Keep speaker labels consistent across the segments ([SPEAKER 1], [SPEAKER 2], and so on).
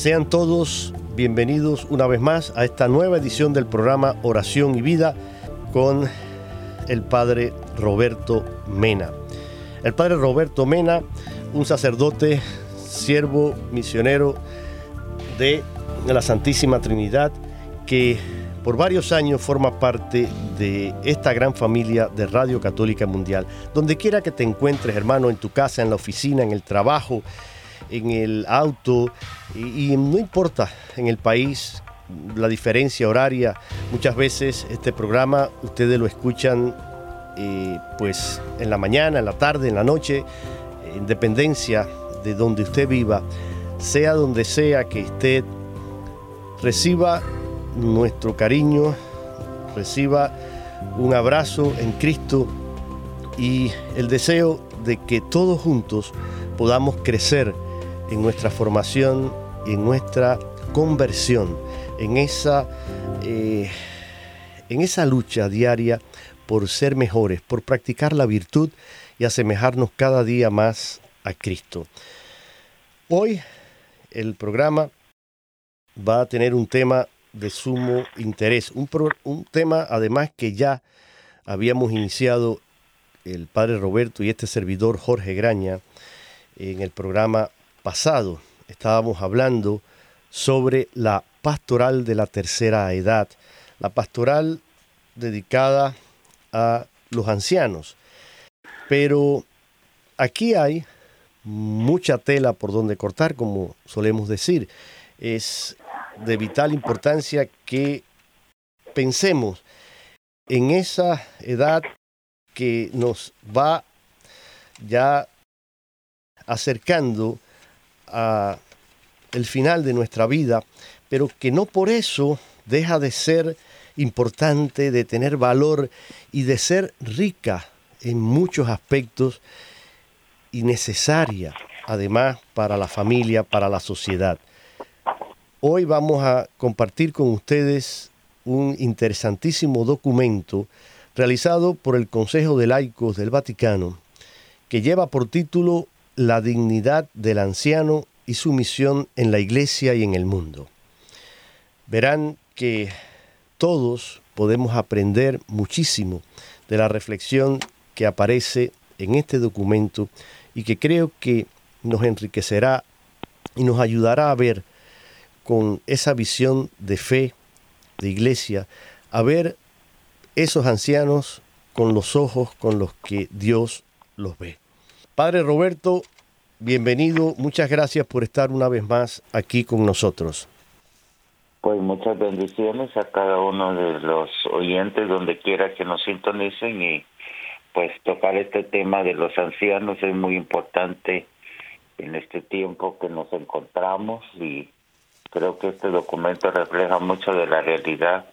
[SPEAKER 1] Sean todos bienvenidos una vez más a esta nueva edición del programa Oración y Vida con el Padre Roberto Mena. El Padre Roberto Mena, un sacerdote, siervo, misionero de la Santísima Trinidad, que por varios años forma parte de esta gran familia de Radio Católica Mundial. Donde quiera que te encuentres, hermano, en tu casa, en la oficina, en el trabajo, en el auto, y, no importa en el país la diferencia horaria, muchas veces este programa ustedes lo escuchan eh, pues en la mañana, en la tarde, en la noche, en dependencia de donde usted viva, sea donde sea que esté, reciba nuestro cariño, reciba un abrazo en Cristo y el deseo de que todos juntos podamos crecer en nuestra formación, en nuestra conversión, en esa, eh, en esa lucha diaria por ser mejores, por practicar la virtud y asemejarnos cada día más a Cristo. Hoy el programa va a tener un tema de sumo interés. Un, un tema además que ya habíamos iniciado el padre Roberto y este servidor Jorge Graña en el programa pasado. Estábamos hablando sobre la pastoral de la tercera edad, la pastoral dedicada a los ancianos. Pero aquí hay mucha tela por donde cortar, como solemos decir. Es de vital importancia que pensemos en esa edad que nos va ya acercando el final de nuestra vida, pero que no por eso deja de ser importante, de tener valor y de ser rica en muchos aspectos y necesaria además para la familia, para la sociedad. Hoy vamos a compartir con ustedes un interesantísimo documento realizado por el Consejo de Laicos del Vaticano que lleva por título La dignidad del anciano y su misión en la Iglesia y en el mundo. Verán que todos podemos aprender muchísimo de la reflexión que aparece en este documento y que creo que nos enriquecerá y nos ayudará a ver con esa visión de fe, de iglesia, a ver esos ancianos con los ojos con los que Dios los ve. Padre Roberto, bienvenido, muchas gracias por estar una vez más aquí con nosotros.
[SPEAKER 2] Pues muchas bendiciones a cada uno de los oyentes donde quiera que nos sintonicen y pues tocar este tema de los ancianos es muy importante en este tiempo que nos encontramos y Creo que este documento refleja mucho de la realidad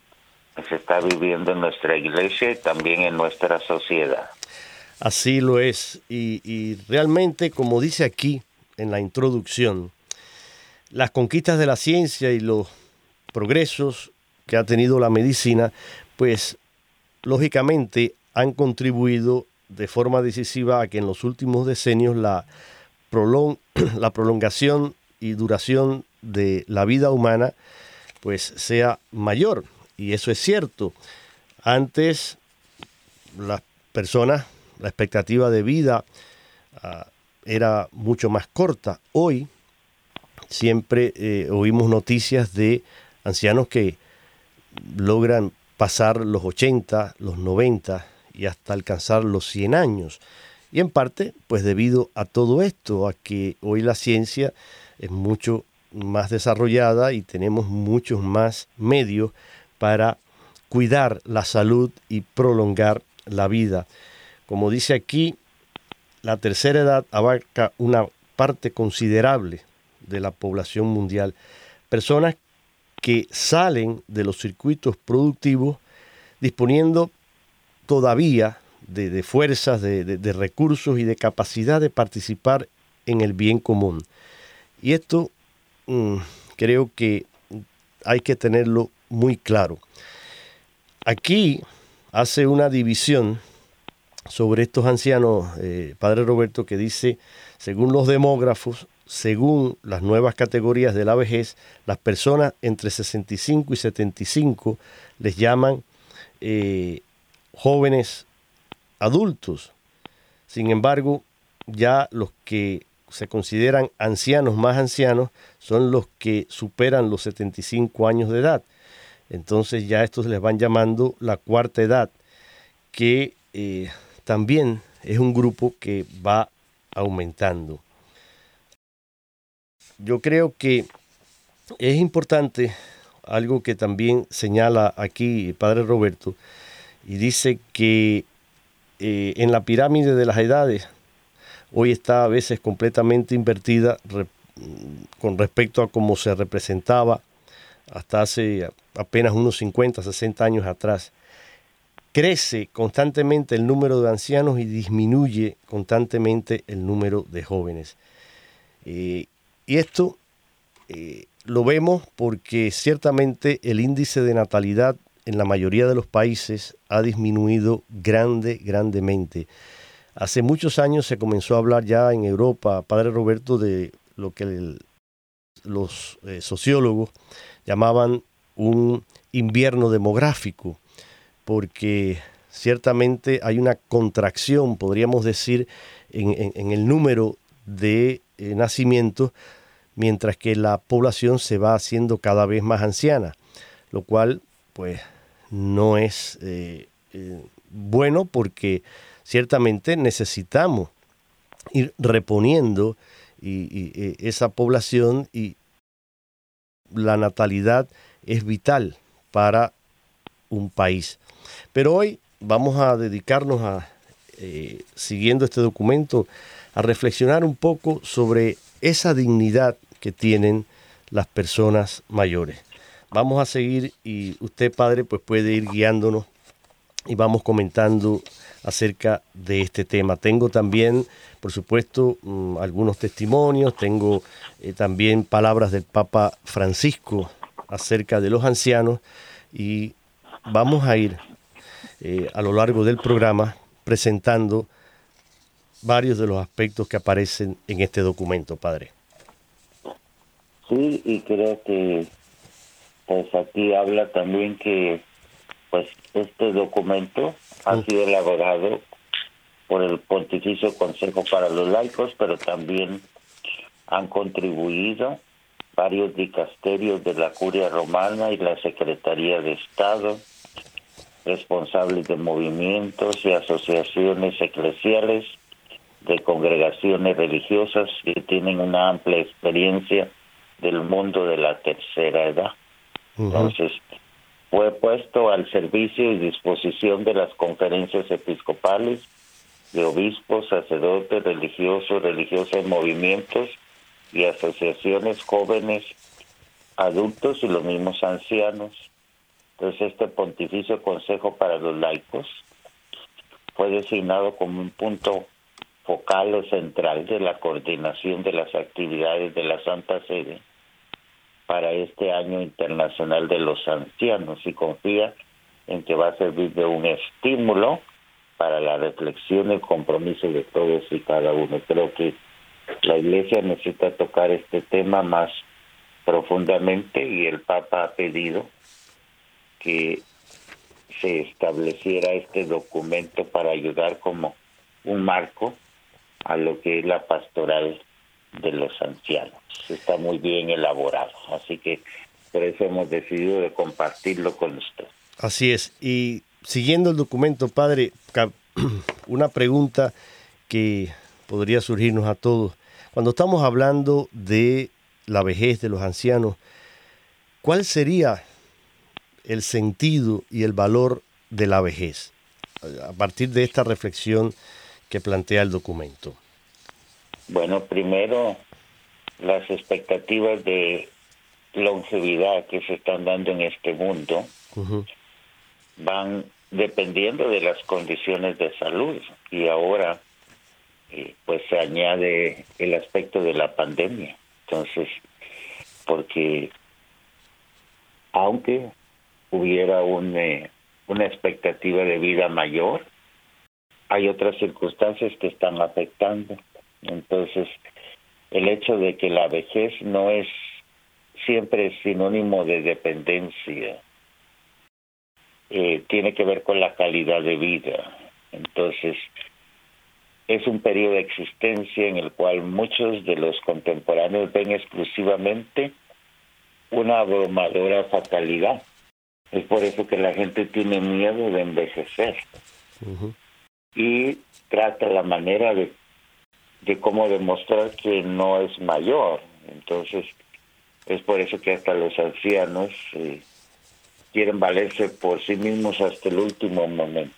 [SPEAKER 2] que se está viviendo en nuestra iglesia y también en nuestra sociedad.
[SPEAKER 1] Así lo es. Y, realmente, como dice aquí en la introducción, las conquistas de la ciencia y los progresos que ha tenido la medicina, pues lógicamente han contribuido de forma decisiva a que en los últimos decenios la, la prolongación y duración de la vida humana pues sea mayor. Y eso es cierto. Antes las personas, la expectativa de vida ah, era mucho más corta. Hoy siempre eh, oímos noticias de ancianos que logran pasar los 80, los 90 y hasta alcanzar los 100 años. Y en parte, pues debido a todo esto, a que hoy la ciencia es mucho más desarrollada y tenemos muchos más medios para cuidar la salud y prolongar la vida. Como dice aquí, la tercera edad abarca una parte considerable de la población mundial. Personas que salen de los circuitos productivos disponiendo todavía de, fuerzas, de, recursos y de capacidad de participar en el bien común. Y esto mm, creo que hay que tenerlo muy claro. Aquí hace una división sobre estos ancianos, eh, Padre Roberto, que dice, según los demógrafos, según las nuevas categorías de la vejez, las personas entre 65 y 75 les llaman eh, jóvenes adultos. Sin embargo, ya los que se consideran ancianos más ancianos son los que superan los 75 años de edad. Entonces ya estos les van llamando la cuarta edad, que eh, también es un grupo que va aumentando. Yo creo que es importante algo que también señala aquí el Padre Roberto, y dice que eh, en la pirámide de las edades hoy está a veces completamente invertida con respecto a cómo se representaba hasta hace apenas unos 50, 60 años atrás. Crece constantemente el número de ancianos y disminuye constantemente el número de jóvenes. Eh, y esto eh, lo vemos porque ciertamente el índice de natalidad en la mayoría de los países ha disminuido grande, grandemente. Hace muchos años se comenzó a hablar ya en Europa, Padre Roberto, de lo que los eh, sociólogos llamaban un invierno demográfico, porque ciertamente hay una contracción, podríamos decir, en, el número de eh, nacimientos, mientras que la población se va haciendo cada vez más anciana, lo cual pues no es eh, eh, bueno porque ciertamente necesitamos ir reponiendo esa población y la natalidad es vital para un país. Pero hoy vamos a dedicarnos a, eh, siguiendo este documento, a reflexionar un poco sobre esa dignidad que tienen las personas mayores. Vamos a seguir y usted, padre, pues puede ir guiándonos y vamos comentando acerca de este tema. Tengo también, por supuesto, mm, algunos testimonios, tengo eh, también palabras del Papa Francisco acerca de los ancianos y vamos a ir eh, a lo largo del programa presentando varios de los aspectos que aparecen en este documento, padre.
[SPEAKER 2] Sí, y creo que pues aquí habla también que pues este documento ha sido elaborado por el Pontificio Consejo para los Laicos, pero también han contribuido varios dicasterios de la Curia Romana y la Secretaría de Estado, responsables de movimientos y asociaciones eclesiales, de congregaciones religiosas que tienen una amplia experiencia del mundo de la tercera edad. Entonces, fue puesto al servicio y disposición de las conferencias episcopales, de obispos, sacerdotes, religiosos, religiosas, movimientos y asociaciones jóvenes, adultos y los mismos ancianos. Entonces, este Pontificio Consejo para los Laicos fue designado como un punto focal o central de la coordinación de las actividades de la Santa Sede para este año internacional de los ancianos y confía en que va a servir de un estímulo para la reflexión y compromiso de todos y cada uno. Creo que la Iglesia necesita tocar este tema más profundamente y el Papa ha pedido que se estableciera este documento para ayudar como un marco a lo que es la pastoral de los ancianos. Está muy bien elaborado, así que por eso hemos decidido de compartirlo con usted.
[SPEAKER 1] Así es, y siguiendo el documento, padre, una pregunta que podría surgirnos a todos. Cuando estamos hablando de la vejez de los ancianos, ¿cuál sería el sentido y el valor de la vejez? A partir de esta reflexión que plantea el documento.
[SPEAKER 2] Bueno, primero, las expectativas de longevidad que se están dando en este mundo van dependiendo de las condiciones de salud y ahora eh, pues se añade el aspecto de la pandemia entonces porque aunque hubiera un, eh, una expectativa de vida mayor hay otras circunstancias que están afectando entonces el hecho de que la vejez no es siempre sinónimo de dependencia eh, tiene que ver con la calidad de vida. Entonces, es un periodo de existencia en el cual muchos de los contemporáneos ven exclusivamente una abrumadora fatalidad. Es por eso que la gente tiene miedo de envejecer y trata la manera de, de cómo demostrar que no es mayor. Entonces, es por eso que hasta los ancianos eh, quieren valerse por sí mismos hasta el último momento.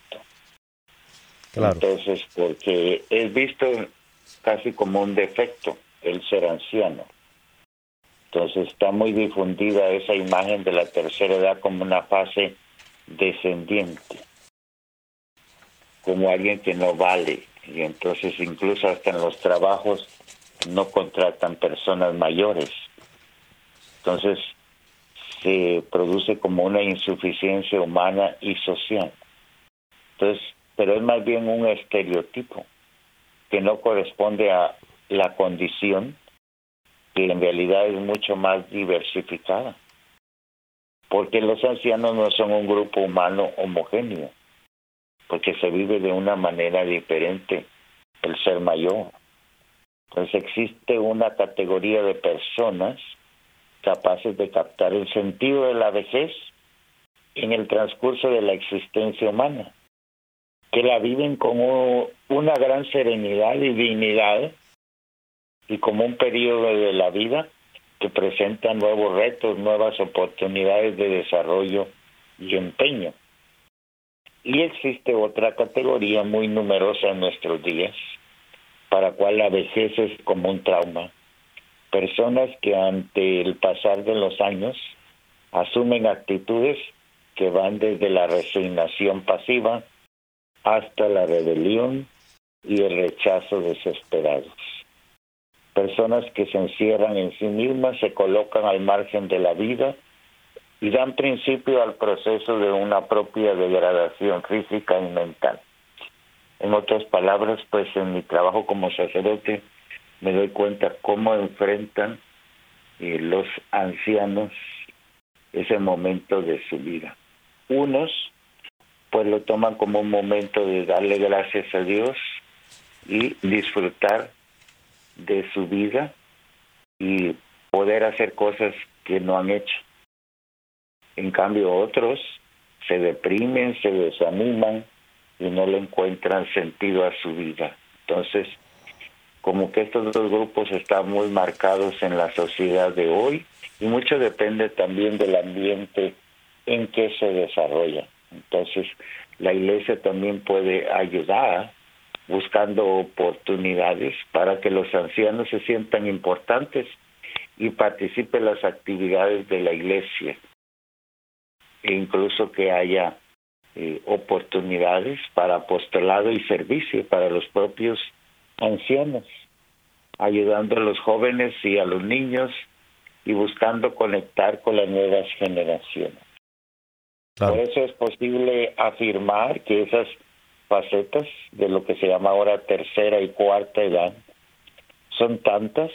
[SPEAKER 2] Entonces, porque es visto casi como un defecto el ser anciano. Entonces está muy difundida esa imagen de la tercera edad como una fase descendiente, como alguien que no vale. Y entonces incluso hasta en los trabajos no contratan personas mayores. Entonces se produce como una insuficiencia humana y social. Entonces, pero es más bien un estereotipo que no corresponde a la condición en realidad es mucho más diversificada. Porque los ancianos no son un grupo humano homogéneo, porque se vive de una manera diferente el ser mayor. Entonces existe una categoría de personas capaces de captar el sentido de la vejez en el transcurso de la existencia humana, que la viven como una gran serenidad y dignidad y como un periodo de la vida que presenta nuevos retos, nuevas oportunidades de desarrollo y empeño. Y existe otra categoría muy numerosa en nuestros días, para cual la vejez es como un trauma, personas que ante el pasar de los años asumen actitudes que van desde la resignación pasiva hasta la rebelión y el rechazo desesperados. Personas que se encierran en sí mismas, se colocan al margen de la vida y dan principio al proceso de una propia degradación física y mental. En otras palabras, pues en mi trabajo como sacerdote, me doy cuenta cómo enfrentan eh, los ancianos ese momento de su vida. Unos pues lo toman como un momento de darle gracias a Dios y disfrutar de su vida y poder hacer cosas que no han hecho. En cambio otros se deprimen, se desaniman y no le encuentran sentido a su vida. Entonces, como que estos dos grupos están muy marcados en la sociedad de hoy y mucho depende también del ambiente en que se desarrolla. Entonces, la iglesia también puede ayudar buscando oportunidades para que los ancianos se sientan importantes y participen en las actividades de la iglesia. E incluso que haya eh, oportunidades para apostolado y servicio para los propios ancianos, ayudando a los jóvenes y a los niños y buscando conectar con las nuevas generaciones. Por eso es posible afirmar que esas facetas de lo que se llama ahora tercera y cuarta edad son tantas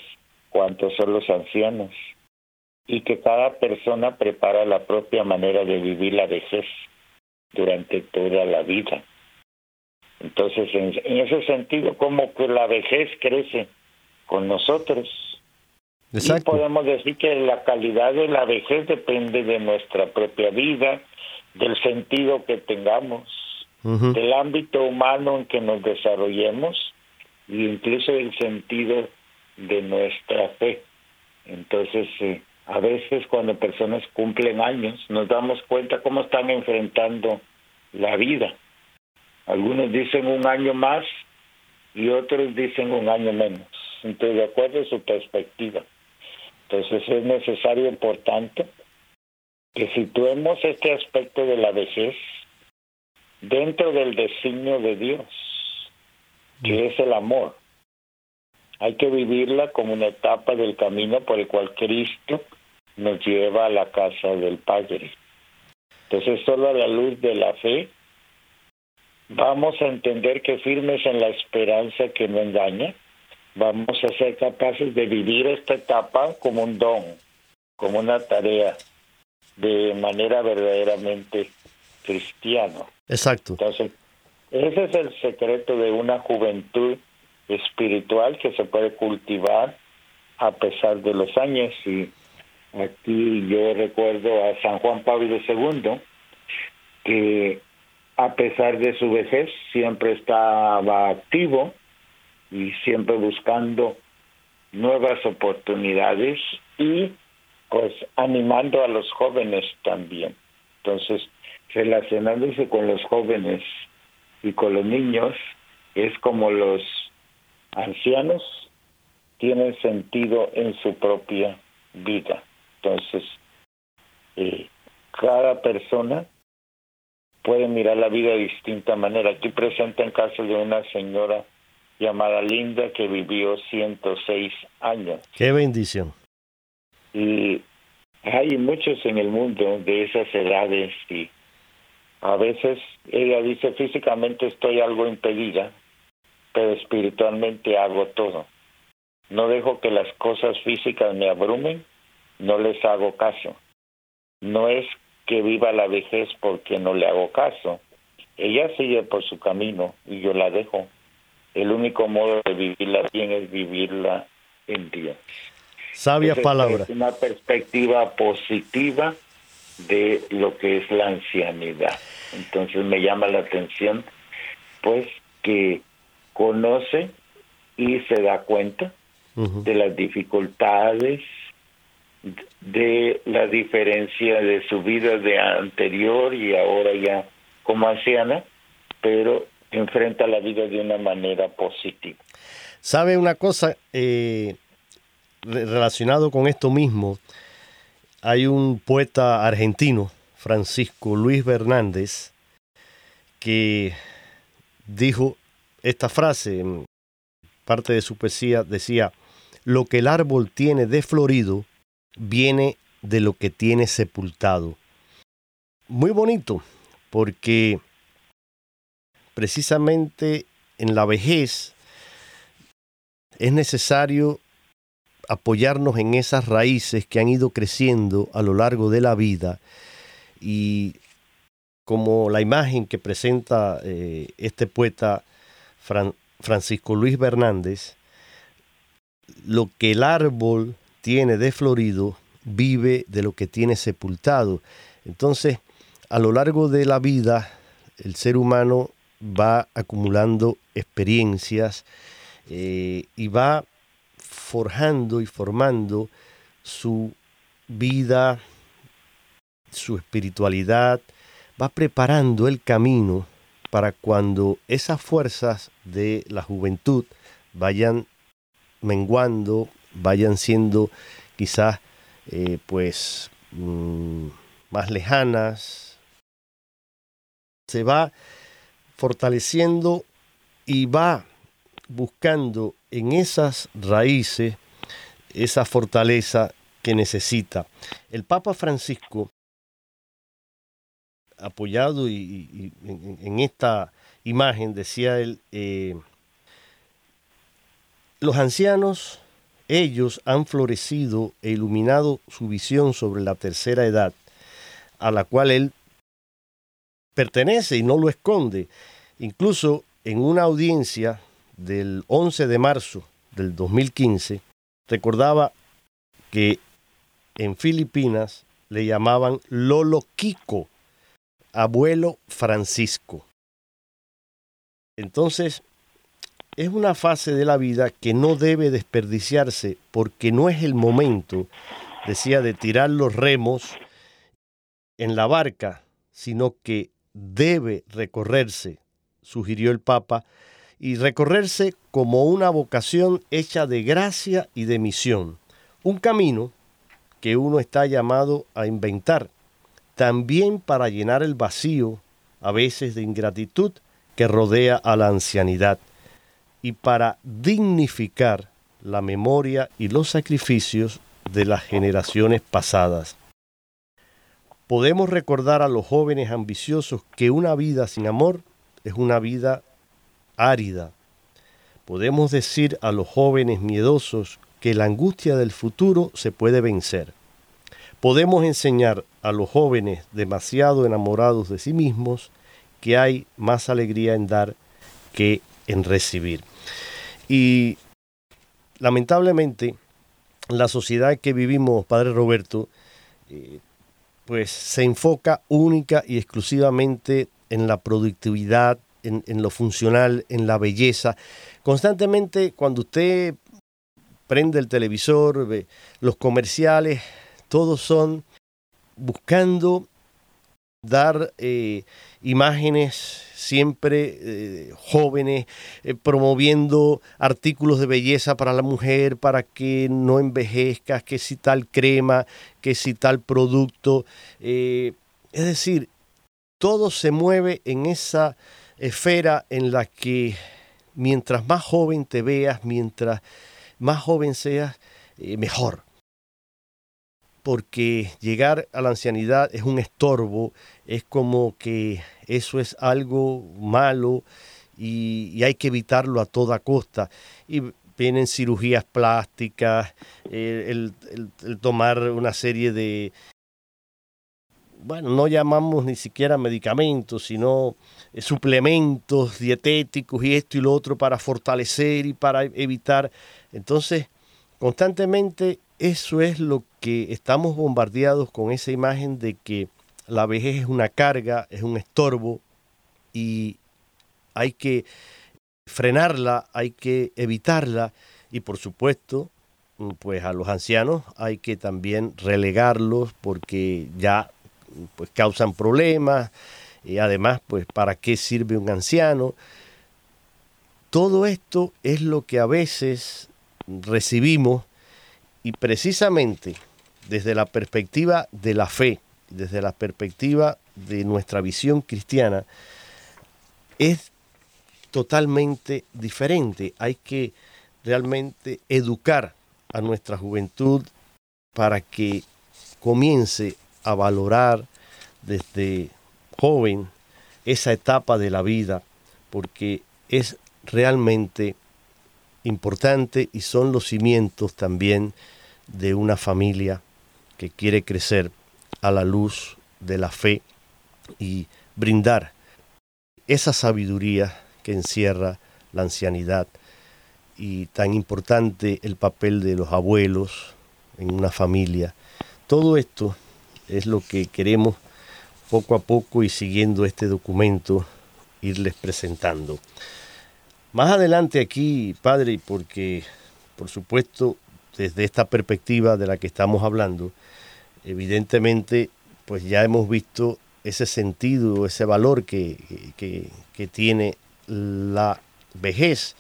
[SPEAKER 2] cuantos son los ancianos y que cada persona prepara la propia manera de vivir la vejez durante toda la vida. Entonces, en, ese sentido, como que la vejez crece con nosotros. Y podemos decir que la calidad de la vejez depende de nuestra propia vida, del sentido que tengamos, del ámbito humano en que nos desarrollemos e incluso del sentido de nuestra fe. Entonces, eh, a veces cuando personas cumplen años, nos damos cuenta cómo están enfrentando la vida. Algunos dicen un año más y otros dicen un año menos. Entonces, de acuerdo a su perspectiva. Entonces, es necesario, importante, que situemos este aspecto de la vejez dentro del designio de Dios, que es el amor. Hay que vivirla como una etapa del camino por el cual Cristo nos lleva a la casa del Padre. Entonces, solo a la luz de la fe vamos a entender que firmes en la esperanza que no engaña, vamos a ser capaces de vivir esta etapa como un don, como una tarea, de manera verdaderamente cristiana.
[SPEAKER 1] Exacto.
[SPEAKER 2] Entonces, ese es el secreto de una juventud espiritual que se puede cultivar a pesar de los años. Y aquí yo recuerdo a San Juan Pablo II, que a pesar de su vejez siempre estaba activo y siempre buscando nuevas oportunidades y pues animando a los jóvenes también. Entonces, relacionándose con los jóvenes y con los niños es como los ancianos tienen sentido en su propia vida. Entonces, eh, cada persona puede mirar la vida de distinta manera. Aquí presenta en caso de una señora llamada Linda que vivió 106 años.
[SPEAKER 1] Qué bendición.
[SPEAKER 2] Y hay muchos en el mundo de esas edades y a veces ella dice físicamente estoy algo impedida, pero espiritualmente hago todo. No dejo que las cosas físicas me abrumen, no les hago caso. No es que viva la vejez porque no le hago caso. Ella sigue por su camino y yo la dejo. El único modo de vivirla bien es vivirla en Dios.
[SPEAKER 1] Sabia palabra.
[SPEAKER 2] Es una perspectiva positiva de lo que es la ancianidad. Entonces me llama la atención, pues, que conoce y se da cuenta de las dificultades, de la diferencia de su vida de anterior y ahora ya como anciana, pero enfrenta la vida de una manera positiva.
[SPEAKER 1] ¿Sabe una cosa eh, relacionado con esto mismo? Hay un poeta argentino, Francisco Luis Bernández, que dijo esta frase, en parte de su poesía decía, lo que el árbol tiene de florido, viene de lo que tiene sepultado. Muy bonito, porque precisamente en la vejez es necesario apoyarnos en esas raíces que han ido creciendo a lo largo de la vida y como la imagen que presenta eh, este poeta Francisco Luis Bernández, lo que el árbol tiene de florido, vive de lo que tiene sepultado. Entonces, a lo largo de la vida, el ser humano va acumulando experiencias eh, y va forjando y formando su vida, su espiritualidad, va preparando el camino para cuando esas fuerzas de la juventud vayan menguando, vayan siendo quizás eh, pues mm, más lejanas, se va fortaleciendo y va buscando en esas raíces esa fortaleza que necesita. El Papa Francisco, apoyado y, en, esta imagen, decía él, eh, los ancianos, ellos han florecido e iluminado su visión sobre la tercera edad, a la cual él pertenece y no lo esconde. Incluso en una audiencia del 11 de marzo del 2015, recordaba que en Filipinas le llamaban Lolo Kiko, abuelo Francisco. Entonces, es una fase de la vida que no debe desperdiciarse porque no es el momento, decía, de tirar los remos en la barca, sino que debe recorrerse, sugirió el Papa, y recorrerse como una vocación hecha de gracia y de misión, un camino que uno está llamado a inventar, también para llenar el vacío, a veces de ingratitud, que rodea a la ancianidad, y para dignificar la memoria y los sacrificios de las generaciones pasadas. Podemos recordar a los jóvenes ambiciosos que una vida sin amor es una vida árida. Podemos decir a los jóvenes miedosos que la angustia del futuro se puede vencer. Podemos enseñar a los jóvenes demasiado enamorados de sí mismos que hay más alegría en dar que en recibir. Y lamentablemente, la sociedad que vivimos, Padre Roberto, eh, pues se enfoca única y exclusivamente en la productividad, en, lo funcional, en la belleza. Constantemente cuando usted prende el televisor, ve los comerciales, todos son buscando dar eh, imágenes siempre eh, jóvenes, eh, promoviendo artículos de belleza para la mujer, para que no envejezca, que si tal crema, que si tal producto. es decir, todo se mueve en esa esfera en la que mientras más joven te veas, mientras más joven seas, mejor porque llegar a la ancianidad es un estorbo, es como que eso es algo malo y, hay que evitarlo a toda costa. Y vienen cirugías plásticas, el, tomar una serie de, bueno, no llamamos ni siquiera medicamentos, sino eh, suplementos dietéticos y esto y lo otro para fortalecer y para evitar. Entonces, constantemente eso es lo que estamos bombardeados con esa imagen de que la vejez es una carga, es un estorbo y hay que frenarla, hay que evitarla y por supuesto, pues a los ancianos hay que también relegarlos porque ya pues causan problemas y además pues para qué sirve un anciano. Todo esto es lo que a veces recibimos y precisamente desde la perspectiva de la fe, desde la perspectiva de nuestra visión cristiana, es totalmente diferente. Hay que realmente educar a nuestra juventud para que comience a valorar desde joven esa etapa de la vida, porque es realmente importante y son los cimientos también de una familia que quiere crecer a la luz de la fe y brindar esa sabiduría que encierra la ancianidad y tan importante el papel de los abuelos en una familia. Todo esto es lo que queremos poco a poco y siguiendo este documento irles presentando. Más adelante aquí, padre, porque por supuesto desde esta perspectiva de la que estamos hablando, evidentemente, pues ya hemos visto ese sentido, ese valor que, tiene la vejez.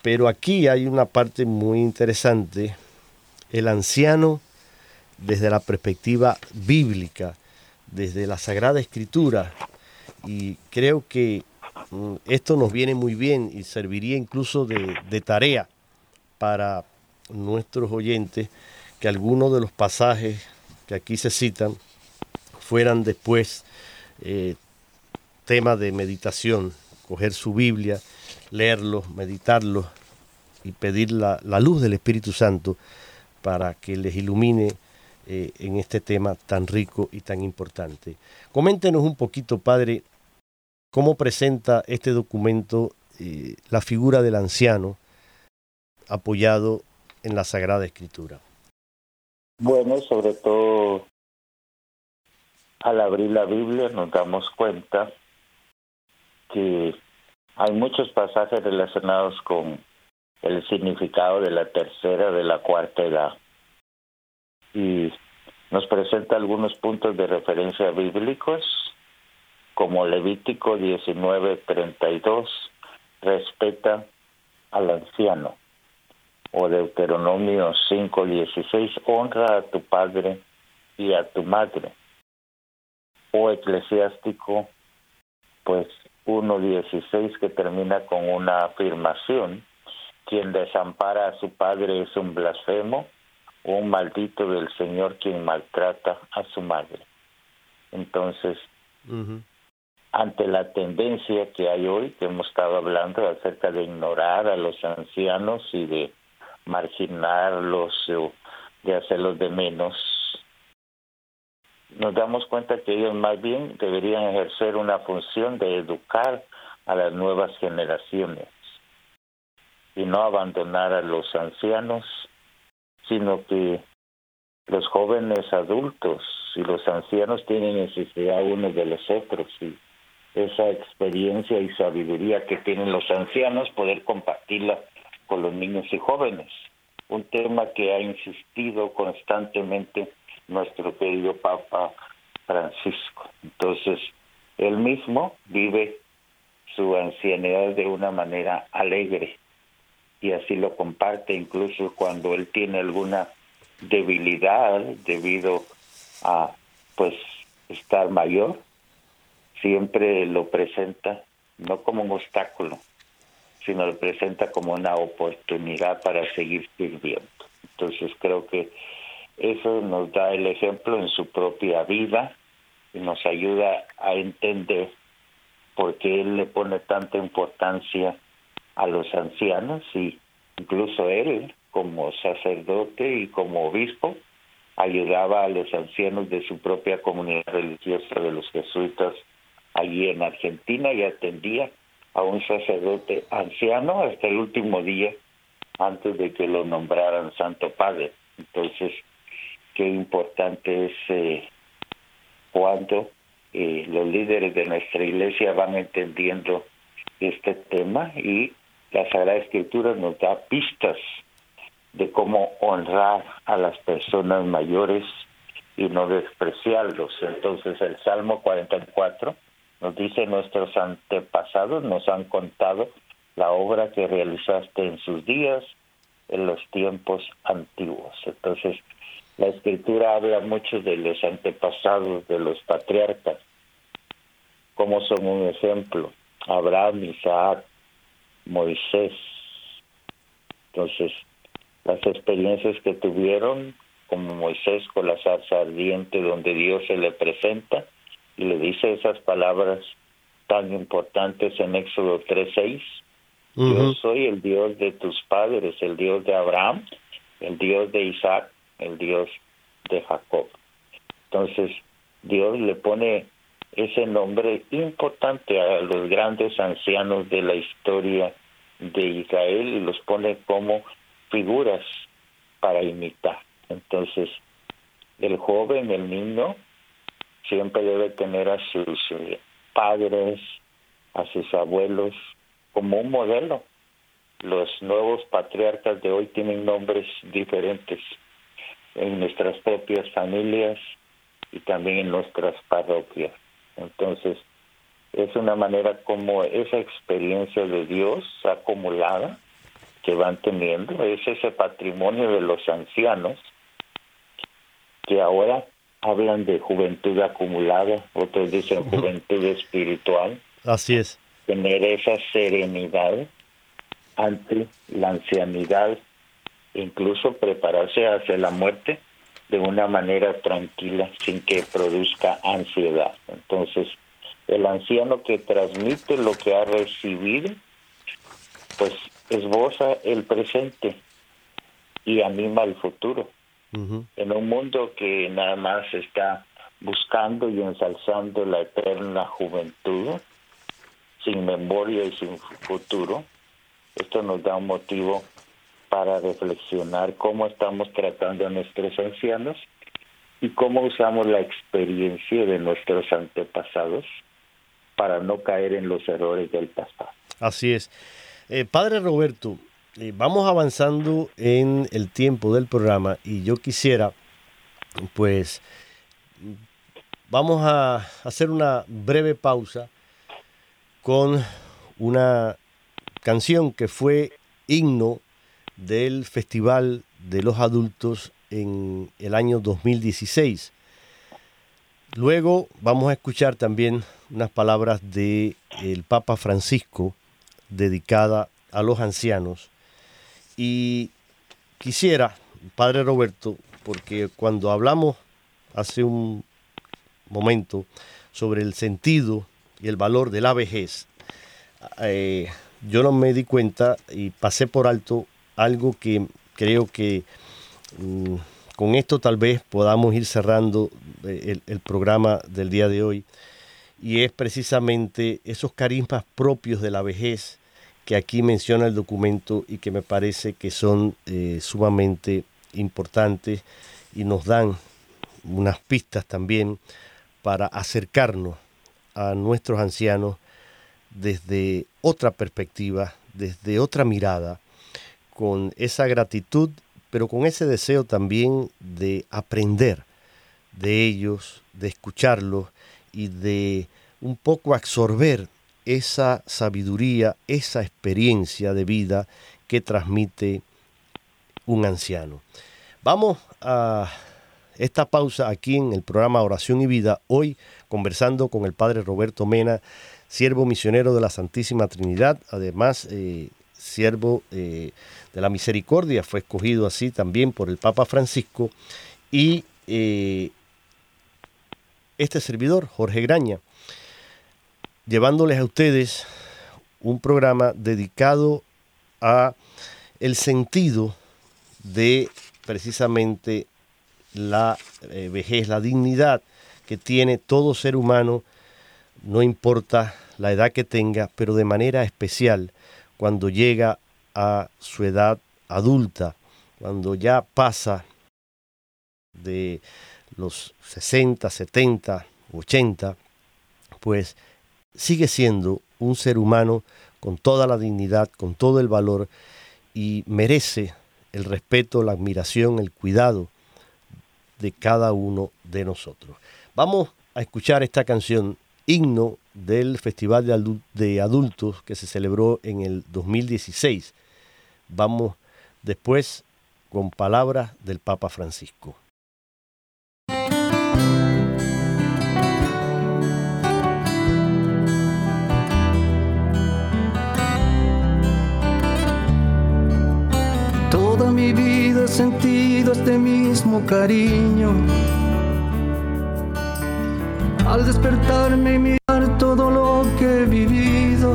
[SPEAKER 1] Pero aquí hay una parte muy interesante, el anciano desde la perspectiva bíblica, desde la Sagrada Escritura. Y creo que mm, esto nos viene muy bien y serviría incluso de, tarea para nuestros oyentes que algunos de los pasajes que aquí se citan fueran después eh, tema de meditación, coger su Biblia, leerlo, meditarlo y pedir la, luz del Espíritu Santo para que les ilumine eh, en este tema tan rico y tan importante. Coméntenos un poquito, Padre, cómo presenta este documento eh, la figura del anciano apoyado en la Sagrada Escritura.
[SPEAKER 2] Bueno, sobre todo al abrir la Biblia nos damos cuenta que hay muchos pasajes relacionados con el significado de la tercera, de la cuarta edad. Y nos presenta algunos puntos de referencia bíblicos, como Levítico 19:32, respeta al anciano, o Deuteronomio 5:16, honra a tu padre y a tu madre, o Eclesiástico, pues 1.16 que termina con una afirmación, quien desampara a su padre es un blasfemo un maldito del Señor quien maltrata a su madre. Entonces, ante la tendencia que hay hoy, que hemos estado hablando acerca de ignorar a los ancianos y de marginarlos o de hacerlos de menos, nos damos cuenta que ellos más bien deberían ejercer una función de educar a las nuevas generaciones y no abandonar a los ancianos, sino que los jóvenes adultos y los ancianos tienen necesidad unos de los otros y esa experiencia y sabiduría que tienen los ancianos poder compartirla con los niños y jóvenes. Un tema que ha insistido constantemente nuestro querido Papa Francisco. Entonces, él mismo vive su ancianidad de una manera alegre y así lo comparte incluso cuando él tiene alguna debilidad debido a pues estar mayor, siempre lo presenta no como un obstáculo, sino lo presenta como una oportunidad para seguir sirviendo. Entonces creo que eso nos da el ejemplo en su propia vida y nos ayuda a entender por qué él le pone tanta importancia a los ancianos y incluso él como sacerdote y como obispo ayudaba a los ancianos de su propia comunidad religiosa de los jesuitas allí en Argentina y atendía a un sacerdote anciano hasta el último día antes de que lo nombraran Santo Padre. Entonces, qué importante es eh, cuando eh, los líderes de nuestra iglesia van entendiendo este tema y la Sagrada Escritura nos da pistas de cómo honrar a las personas mayores y no despreciarlos. Entonces el Salmo 44 nos dice nuestros antepasados nos han contado la obra que realizaste en sus días, en los tiempos antiguos. Entonces la escritura habla mucho de los antepasados, de los patriarcas, como son un ejemplo. Abraham, Isaac, Moisés. Entonces, las experiencias que tuvieron, como Moisés con la zarza ardiente, donde Dios se le presenta y le dice esas palabras tan importantes en Éxodo 3:6. Yo soy el Dios de tus padres, el Dios de Abraham, el Dios de Isaac el Dios de Jacob. Entonces, Dios le pone ese nombre importante a los grandes ancianos de la historia de Israel y los pone como figuras para imitar. Entonces, el joven, el niño, siempre debe tener a sus eh, padres, a sus abuelos como un modelo. Los nuevos patriarcas de hoy tienen nombres diferentes en nuestras propias familias y también en nuestras parroquias. Entonces, es una manera como esa experiencia de Dios acumulada que van teniendo, es ese patrimonio de los ancianos que ahora hablan de juventud acumulada, otros dicen juventud espiritual.
[SPEAKER 1] Así es.
[SPEAKER 2] Tener esa serenidad ante la ancianidad incluso prepararse hacia la muerte de una manera tranquila, sin que produzca ansiedad. Entonces, el anciano que transmite lo que ha recibido, pues esboza el presente y anima el futuro. En un mundo que nada más está buscando y ensalzando la eterna juventud, sin memoria y sin futuro, esto nos da un motivo para reflexionar cómo estamos tratando a nuestros ancianos y cómo usamos la experiencia de nuestros antepasados para no caer en los errores del pasado.
[SPEAKER 1] Así es. Eh, padre Roberto, eh, vamos avanzando en el tiempo del programa y yo quisiera, pues, vamos a hacer una breve pausa con una canción que fue himno del Festival de los Adultos en el año 2016. Luego vamos a escuchar también unas palabras del el Papa Francisco dedicada a los ancianos. Y quisiera, Padre Roberto, porque cuando hablamos hace un momento sobre el sentido y el valor de la vejez, eh, yo no me di cuenta y pasé por alto algo que creo que mm, con esto tal vez podamos ir cerrando eh, el, programa del día de hoy y es precisamente esos carismas propios de la vejez que aquí menciona el documento y que me parece que son eh, sumamente importantes y nos dan unas pistas también para acercarnos a nuestros ancianos desde otra perspectiva, desde otra mirada, con esa gratitud, pero con ese deseo también de aprender de ellos, de escucharlos y de un poco absorber esa sabiduría, esa experiencia de vida que transmite un anciano. Vamos a esta pausa aquí en el programa Oración y Vida, hoy conversando con el Padre Roberto Mena, siervo misionero de la Santísima Trinidad, además eh, siervo eh, de la misericordia, fue escogido así también por el Papa Francisco, y eh, este servidor, Jorge Graña, llevándoles a ustedes un programa dedicado a el sentido de precisamente la vejez, la dignidad que tiene todo ser humano no importa la edad que tenga, pero de manera especial cuando llega a su edad adulta, cuando ya pasa de los 60, 70, 80, pues sigue siendo un ser humano con toda la dignidad, con todo el valor y merece el respeto, la admiración, el cuidado de cada uno de nosotros. Vamos a escuchar esta canción himno del Festival de, Adultos que se celebró en el 2016. Vamos después con palabras del Papa Francisco.
[SPEAKER 3] Toda mi vida he sentido este mismo cariño al despertarme y mirar todo lo que he vivido.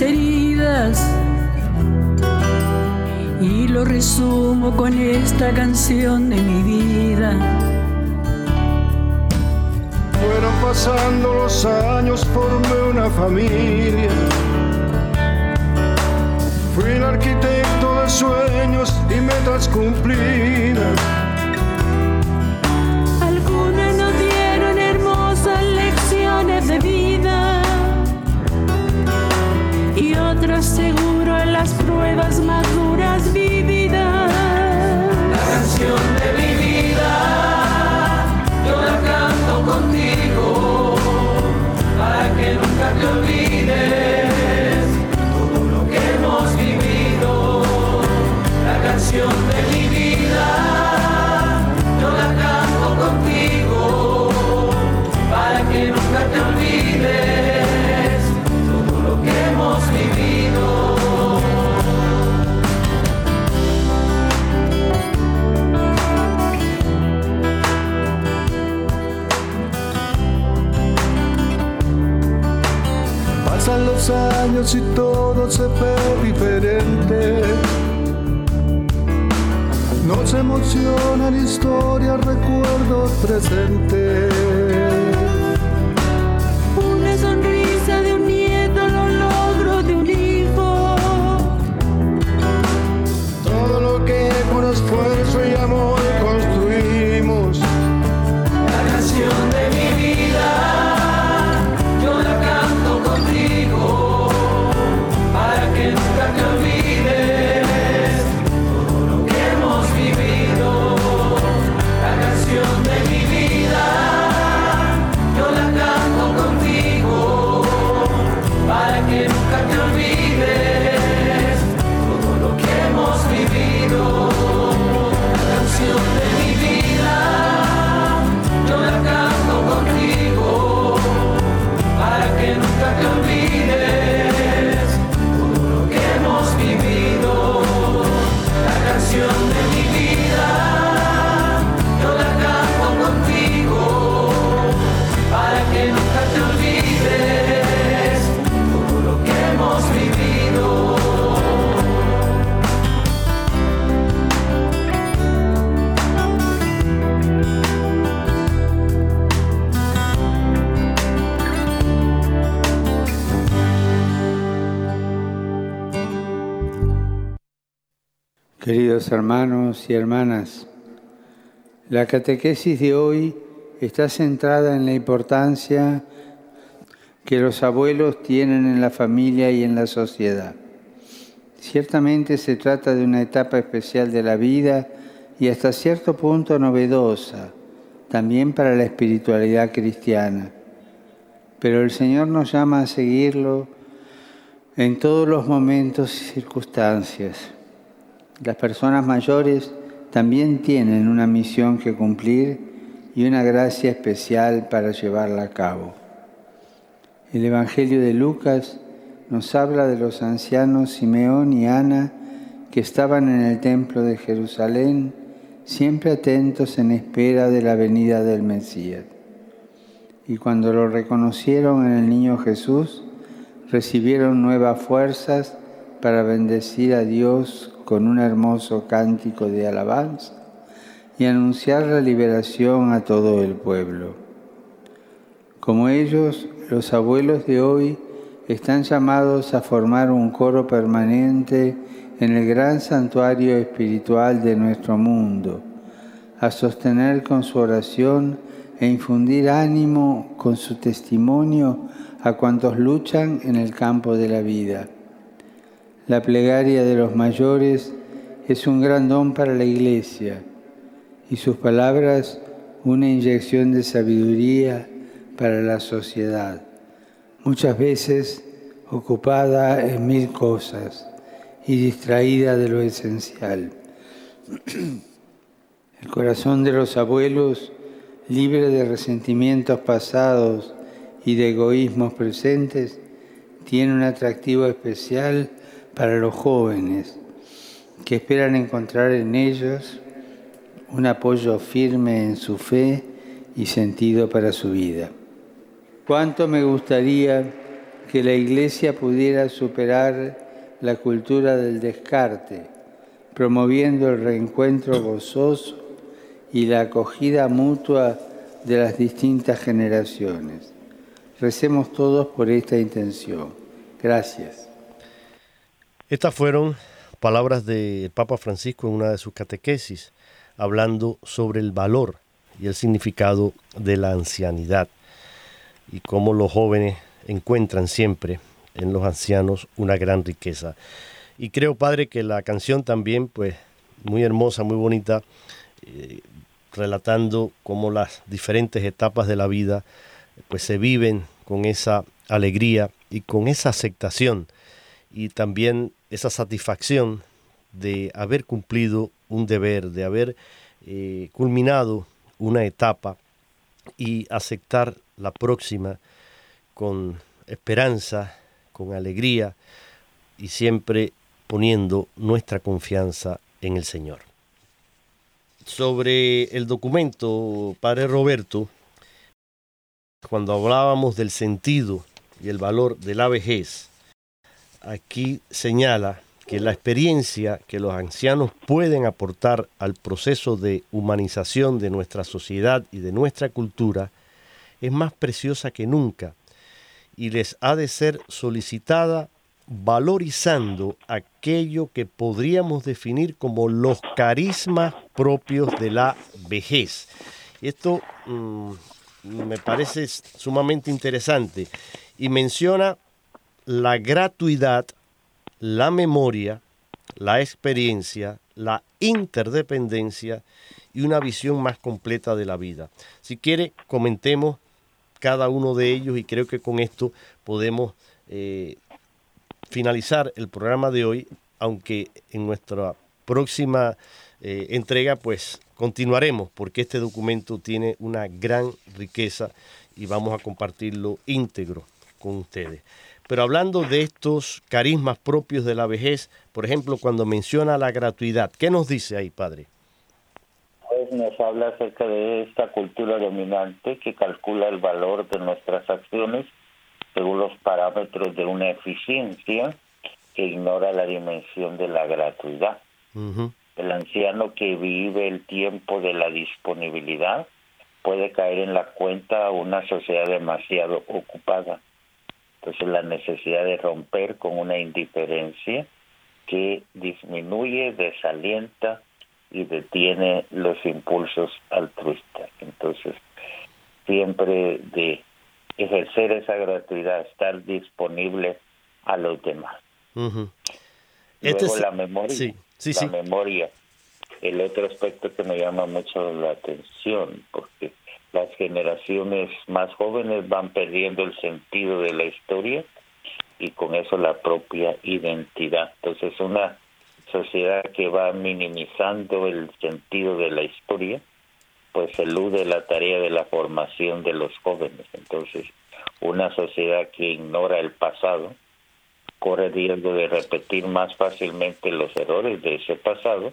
[SPEAKER 4] Heridas. Y lo resumo con esta canción de mi vida.
[SPEAKER 3] Fueron pasando los años, formé una familia Fui el arquitecto de sueños y metas cumplidas.
[SPEAKER 4] Y
[SPEAKER 3] todo se ve diferente. Nos emocionan historias, recuerdos presentes.
[SPEAKER 4] Una sonrisa de un nieto, los logros de un hijo.
[SPEAKER 3] Todo lo que con esfuerzo y amor
[SPEAKER 5] hermanos y hermanas, la catequesis de hoy está centrada en la importancia que los abuelos tienen en la familia y en la sociedad. Ciertamente se trata de una etapa especial de la vida y hasta cierto punto novedosa, también para la espiritualidad cristiana. Pero el Señor nos llama a seguirlo en todos los momentos y circunstancias. Las personas mayores también tienen una misión que cumplir y una gracia especial para llevarla a cabo. El Evangelio de Lucas nos habla de los ancianos Simeón y Ana que estaban en el templo de Jerusalén, siempre atentos en espera de la venida del Mesías. Y cuando lo reconocieron en el niño Jesús, recibieron nuevas fuerzas para bendecir a Dios con un hermoso cántico de alabanza y anunciar la liberación a todo el pueblo. Como ellos, los abuelos de hoy están llamados a formar un coro permanente en el gran santuario espiritual de nuestro mundo, a sostener con su oración e infundir ánimo con su testimonio a cuantos luchan en el campo de la vida. La plegaria de los mayores es un gran don para la Iglesia y sus palabras una inyección de sabiduría para la sociedad, muchas veces ocupada en mil cosas y distraída de lo esencial. El corazón de los abuelos, libre de resentimientos pasados y de egoísmos presentes, tiene un atractivo especial para los jóvenes que esperan encontrar en ellos un apoyo firme en su fe y sentido para su vida. Cuánto me gustaría que la Iglesia pudiera superar la cultura del descarte, promoviendo el reencuentro gozoso y la acogida mutua de las distintas generaciones. Recemos todos por esta intención. Gracias.
[SPEAKER 1] Estas fueron palabras del Papa Francisco en una de sus catequesis, hablando sobre el valor y el significado de la ancianidad y cómo los jóvenes encuentran siempre en los ancianos una gran riqueza. Y creo, Padre, que la canción también, pues, muy hermosa, muy bonita, eh, relatando cómo las diferentes etapas de la vida, pues, se viven con esa alegría y con esa aceptación y también esa satisfacción de haber cumplido un deber, de haber eh, culminado una etapa y aceptar la próxima con esperanza, con alegría y siempre poniendo nuestra confianza en el Señor. Sobre el documento, Padre Roberto, cuando hablábamos del sentido y el valor de la vejez, aquí señala que la experiencia que los ancianos pueden aportar al proceso de humanización de nuestra sociedad y de nuestra cultura es más preciosa que nunca y les ha de ser solicitada valorizando aquello que podríamos definir como los carismas propios de la vejez. Esto mm, me parece sumamente interesante y menciona la gratuidad, la memoria, la experiencia, la interdependencia y una visión más completa de la vida. Si quiere, comentemos cada uno de ellos y creo que con esto podemos eh, finalizar el programa de hoy, aunque en nuestra próxima eh, entrega pues continuaremos porque este documento tiene una gran riqueza y vamos a compartirlo íntegro con ustedes. Pero hablando de estos carismas propios de la vejez, por ejemplo, cuando menciona la gratuidad, ¿qué nos dice ahí, padre?
[SPEAKER 2] Pues nos habla acerca de esta cultura dominante que calcula el valor de nuestras acciones según los parámetros de una eficiencia que ignora la dimensión de la gratuidad. El anciano que vive el tiempo de la disponibilidad puede caer en la cuenta una sociedad demasiado ocupada. Entonces la necesidad de romper con una indiferencia que disminuye, desalienta y detiene los impulsos altruistas. Entonces, siempre de ejercer esa gratuidad, estar disponible a los demás. Luego
[SPEAKER 1] Este
[SPEAKER 2] la memoria, la memoria, el otro aspecto que me llama mucho la atención, porque las generaciones más jóvenes van perdiendo el sentido de la historia y con eso la propia identidad. Entonces una sociedad que va minimizando el sentido de la historia, pues elude la tarea de la formación de los jóvenes. Entonces, una sociedad que ignora el pasado corre riesgo de repetir más fácilmente los errores de ese pasado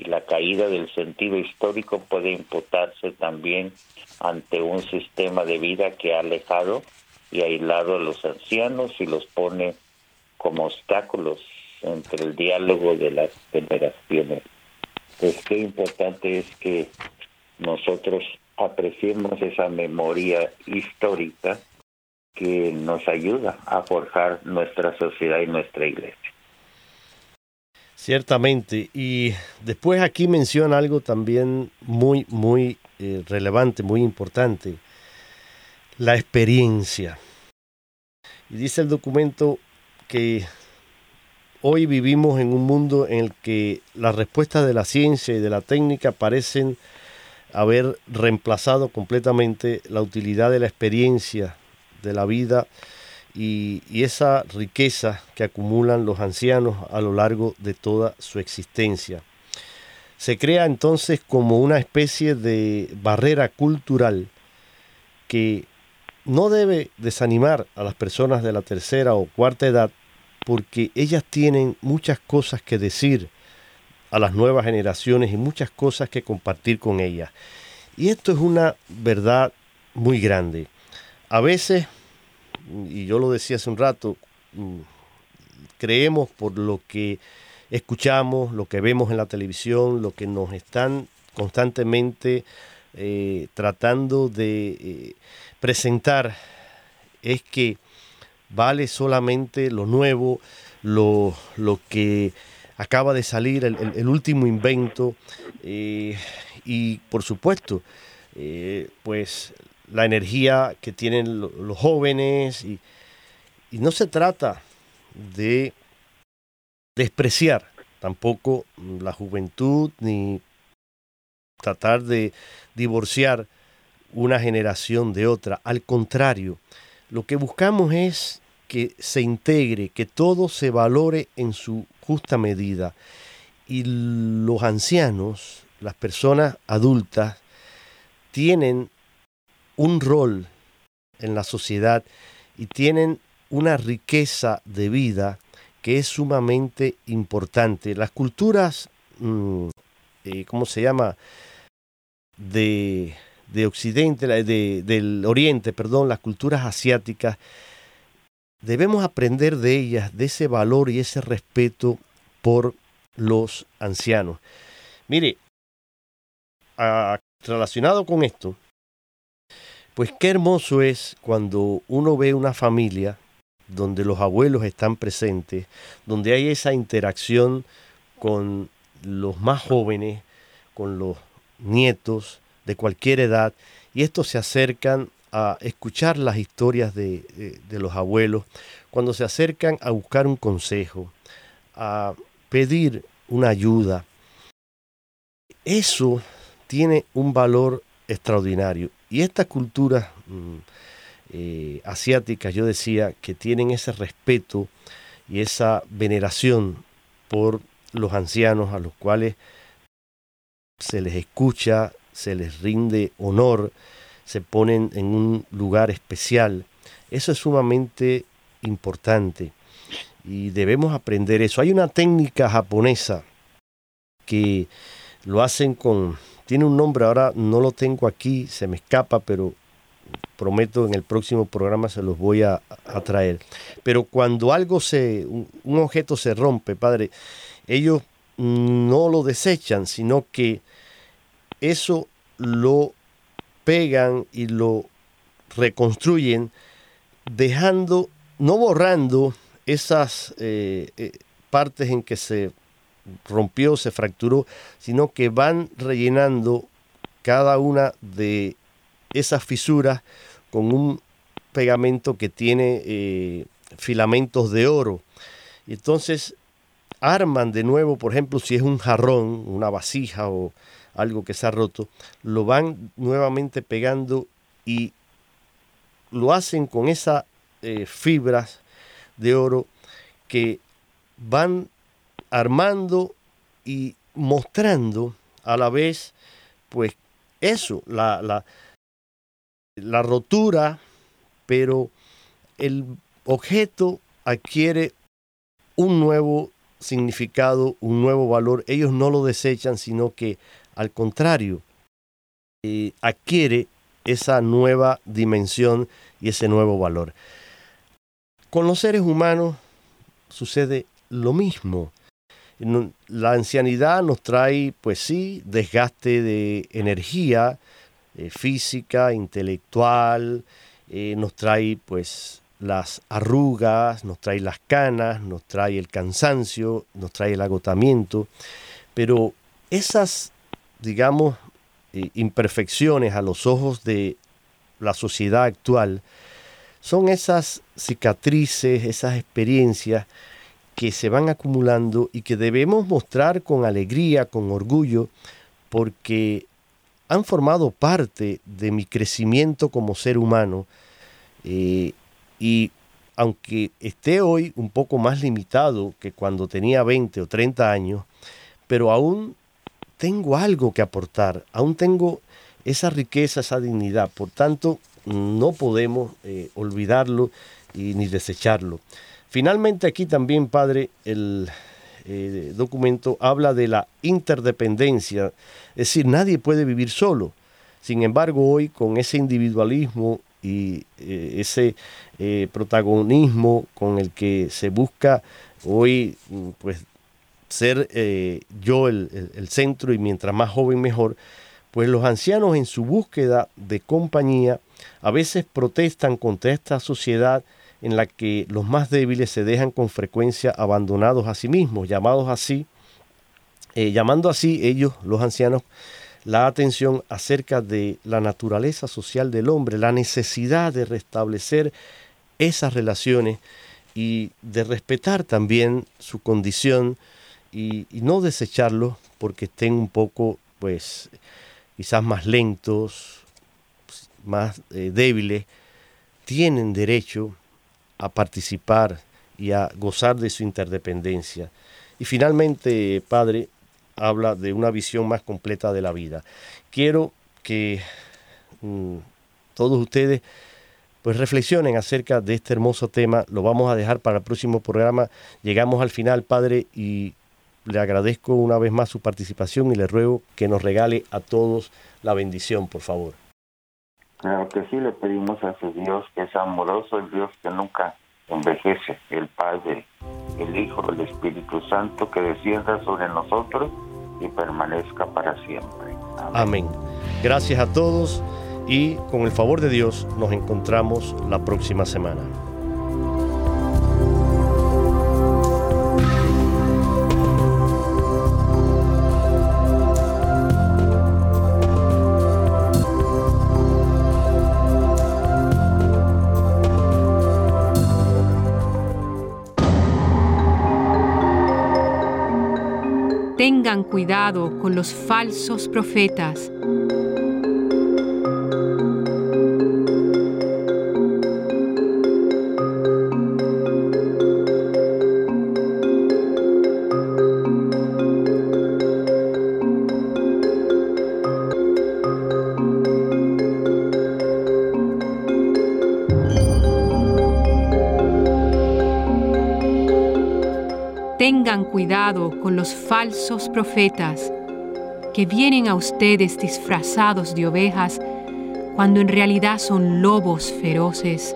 [SPEAKER 2] y la caída del sentido histórico puede imputarse también ante un sistema de vida que ha alejado y aislado a los ancianos y los pone como obstáculos entre el diálogo de las generaciones. Pues qué importante es que nosotros apreciemos esa memoria histórica que nos ayuda a forjar nuestra sociedad y nuestra iglesia.
[SPEAKER 1] Ciertamente. Y después aquí menciona algo también muy, muy eh, relevante, muy importante. La experiencia. Y dice el documento que hoy vivimos en un mundo en el que las respuestas de la ciencia y de la técnica parecen haber reemplazado completamente la utilidad de la experiencia de la vida y, esa riqueza que acumulan los ancianos a lo largo de toda su existencia. Se crea entonces como una especie de barrera cultural que no debe desanimar a las personas de la tercera o cuarta edad porque ellas tienen muchas cosas que decir a las nuevas generaciones y muchas cosas que compartir con ellas. Y esto es una verdad muy grande. A veces, y yo lo decía hace un rato, mm, creemos por lo que escuchamos, lo que vemos en la televisión, lo que nos están constantemente eh, tratando de eh, presentar, es que vale solamente lo nuevo, lo, lo que acaba de salir, el, último invento, eh, y por supuesto, pues la energía que tienen lo, los jóvenes, y, no se trata de despreciar tampoco la juventud, ni tratar de divorciar una generación de otra, al contrario, lo que buscamos es que se integre, que todo se valore en su justa medida. Y los ancianos, las personas adultas, tienen un rol en la sociedad y tienen una riqueza de vida que es sumamente importante. Las culturas, eh, ¿cómo se llama? De, de Occidente, de, del Oriente, perdón, las culturas asiáticas, debemos aprender de ellas, de ese valor y ese respeto por los ancianos. Mire, relacionado con esto, pues qué hermoso es cuando uno ve una familia donde los abuelos están presentes, donde hay esa interacción con los más jóvenes, con los nietos de cualquier edad, y estos se acercan a escuchar las historias de, de, los abuelos, cuando se acercan a buscar un consejo, a pedir una ayuda. Eso tiene un valor extraordinario. Y esta cultura mm, eh, asiática, yo decía, que tienen ese respeto y esa veneración por los ancianos a los cuales se les escucha, se les rinde honor, se ponen en un lugar especial. Eso es sumamente importante y debemos aprender eso. Hay una técnica japonesa que lo hacen con, tiene un nombre, ahora no lo tengo aquí, se me escapa, pero prometo en el próximo programa se los voy a, traer. Pero cuando algo se, un objeto se rompe, padre, ellos no lo desechan, sino que eso lo pegan y lo reconstruyen, dejando, no borrando esas eh, eh, partes en que se rompió, se fracturó, sino que van rellenando cada una de esas fisuras con un pegamento que tiene eh, filamentos de oro. Entonces arman de nuevo, por ejemplo, si es un jarrón, una vasija o algo que se ha roto, lo van nuevamente pegando y lo hacen con esas eh, fibras de oro que van armando y mostrando a la vez, pues eso, la, la, rotura, pero el objeto adquiere un nuevo significado, un nuevo valor. Ellos no lo desechan, sino que al contrario, eh, adquiere esa nueva dimensión y ese nuevo valor. Con los seres humanos sucede lo mismo. La ancianidad nos trae, pues sí, desgaste de energía, eh, física, intelectual, eh, nos trae pues las arrugas, nos trae las canas, nos trae el cansancio, nos trae el agotamiento, pero esas, digamos, eh, imperfecciones a los ojos de la sociedad actual son esas cicatrices, esas experiencias que se van acumulando y que debemos mostrar con alegría, con orgullo, porque han formado parte de mi crecimiento como ser humano eh, y aunque esté hoy un poco más limitado que cuando tenía 20 o 30 años, pero aún tengo algo que aportar, aún tengo esa riqueza, esa dignidad, por tanto no podemos eh, olvidarlo ni desecharlo. Finalmente aquí también, Padre, el, eh, documento habla de la interdependencia, es decir, nadie puede vivir solo. Sin embargo, hoy con ese individualismo y eh, ese eh, protagonismo con el que se busca hoy pues ser yo el, centro y mientras más joven mejor, pues los ancianos en su búsqueda de compañía a veces protestan contra esta sociedad en la que los más débiles se dejan con frecuencia abandonados a sí mismos, llamados así, eh, llamando así ellos, los ancianos, la atención acerca de la naturaleza social del hombre, la necesidad de restablecer esas relaciones y de respetar también su condición y, no desecharlos porque estén un poco, pues, quizás más lentos, más eh, débiles, tienen derecho a participar y a gozar de su interdependencia. Y finalmente, Padre, habla de una visión más completa de la vida. Quiero que mm, todos ustedes pues reflexionen acerca de este hermoso tema. Lo vamos a dejar para el próximo programa. Llegamos al final, Padre, y le agradezco una vez más su participación y le ruego que nos regale a todos la bendición, por favor.
[SPEAKER 2] Claro que sí, le pedimos a su Dios que es amoroso, el Dios que nunca envejece. El Padre, el Hijo, el Espíritu Santo, que descienda sobre nosotros y permanezca para siempre.
[SPEAKER 1] Amén. Gracias a todos y con el favor de Dios nos encontramos la próxima semana.
[SPEAKER 6] Tengan cuidado con los falsos profetas. Cuidado con los falsos profetas que vienen a ustedes disfrazados de ovejas cuando en realidad son lobos feroces.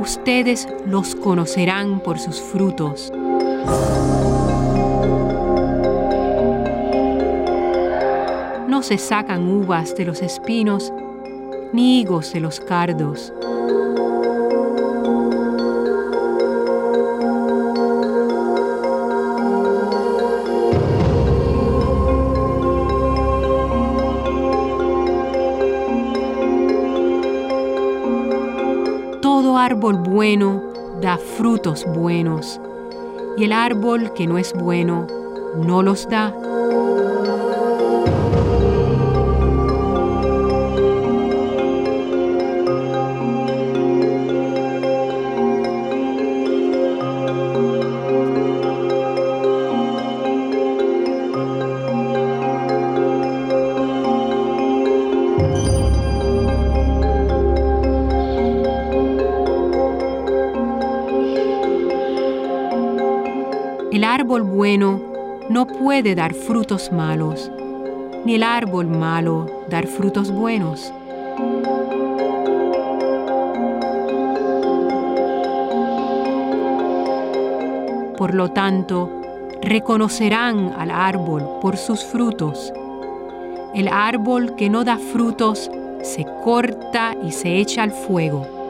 [SPEAKER 6] Ustedes los conocerán por sus frutos. No se sacan uvas de los espinos ni higos de los cardos. Todo árbol bueno da frutos buenos, y el árbol que no es bueno no los da. Puede dar frutos malos, ni el árbol malo dar frutos buenos. Por lo tanto, reconocerán al árbol por sus frutos. El árbol que no da frutos se corta y se echa al fuego.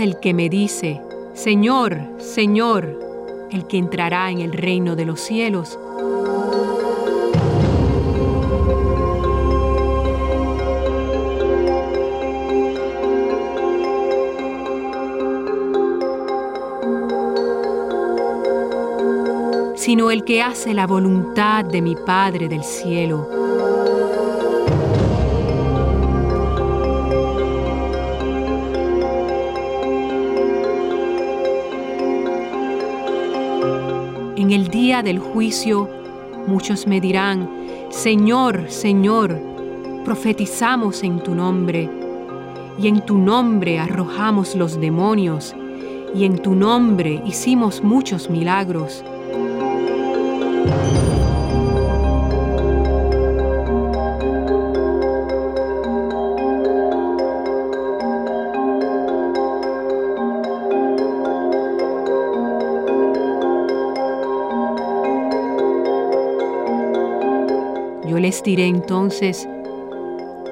[SPEAKER 6] El que me dice, Señor, Señor, el que entrará en el reino de los cielos, sino el que hace la voluntad de mi Padre del cielo. Del juicio muchos me dirán, Señor, Señor, profetizamos en tu nombre, y en tu nombre arrojamos los demonios, y en tu nombre hicimos muchos milagros. Diré entonces,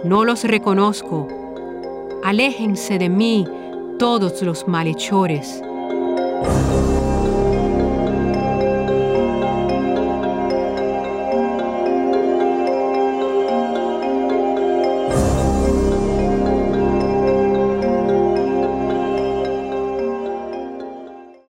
[SPEAKER 6] no los reconozco, aléjense de mí todos los malhechores.